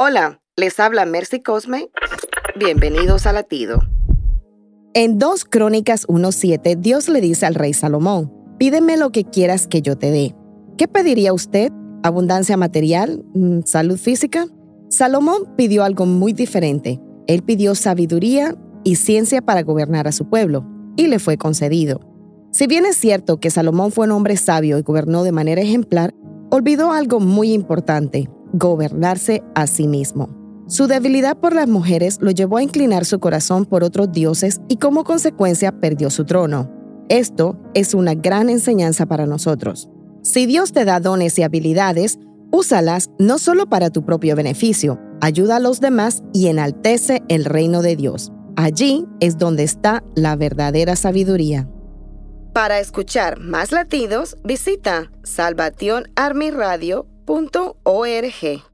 Hola, les habla Mercy Cosme. Bienvenidos a Latido. En 2 Crónicas 1.7, Dios le dice al rey Salomón, pídeme lo que quieras que yo te dé. ¿Qué pediría usted? ¿Abundancia material? Mm, ¿Salud física? Salomón pidió algo muy diferente. Él pidió sabiduría y ciencia para gobernar a su pueblo, y le fue concedido. Si bien es cierto que Salomón fue un hombre sabio y gobernó de manera ejemplar, olvidó algo muy importante, gobernarse a sí mismo. Su debilidad por las mujeres lo llevó a inclinar su corazón por otros dioses y como consecuencia perdió su trono. Esto es una gran enseñanza para nosotros. Si Dios te da dones y habilidades, úsalas no solo para tu propio beneficio, ayuda a los demás y enaltece el reino de Dios. Allí es donde está la verdadera sabiduría. Para escuchar más latidos, visita salvationarmyradio.org.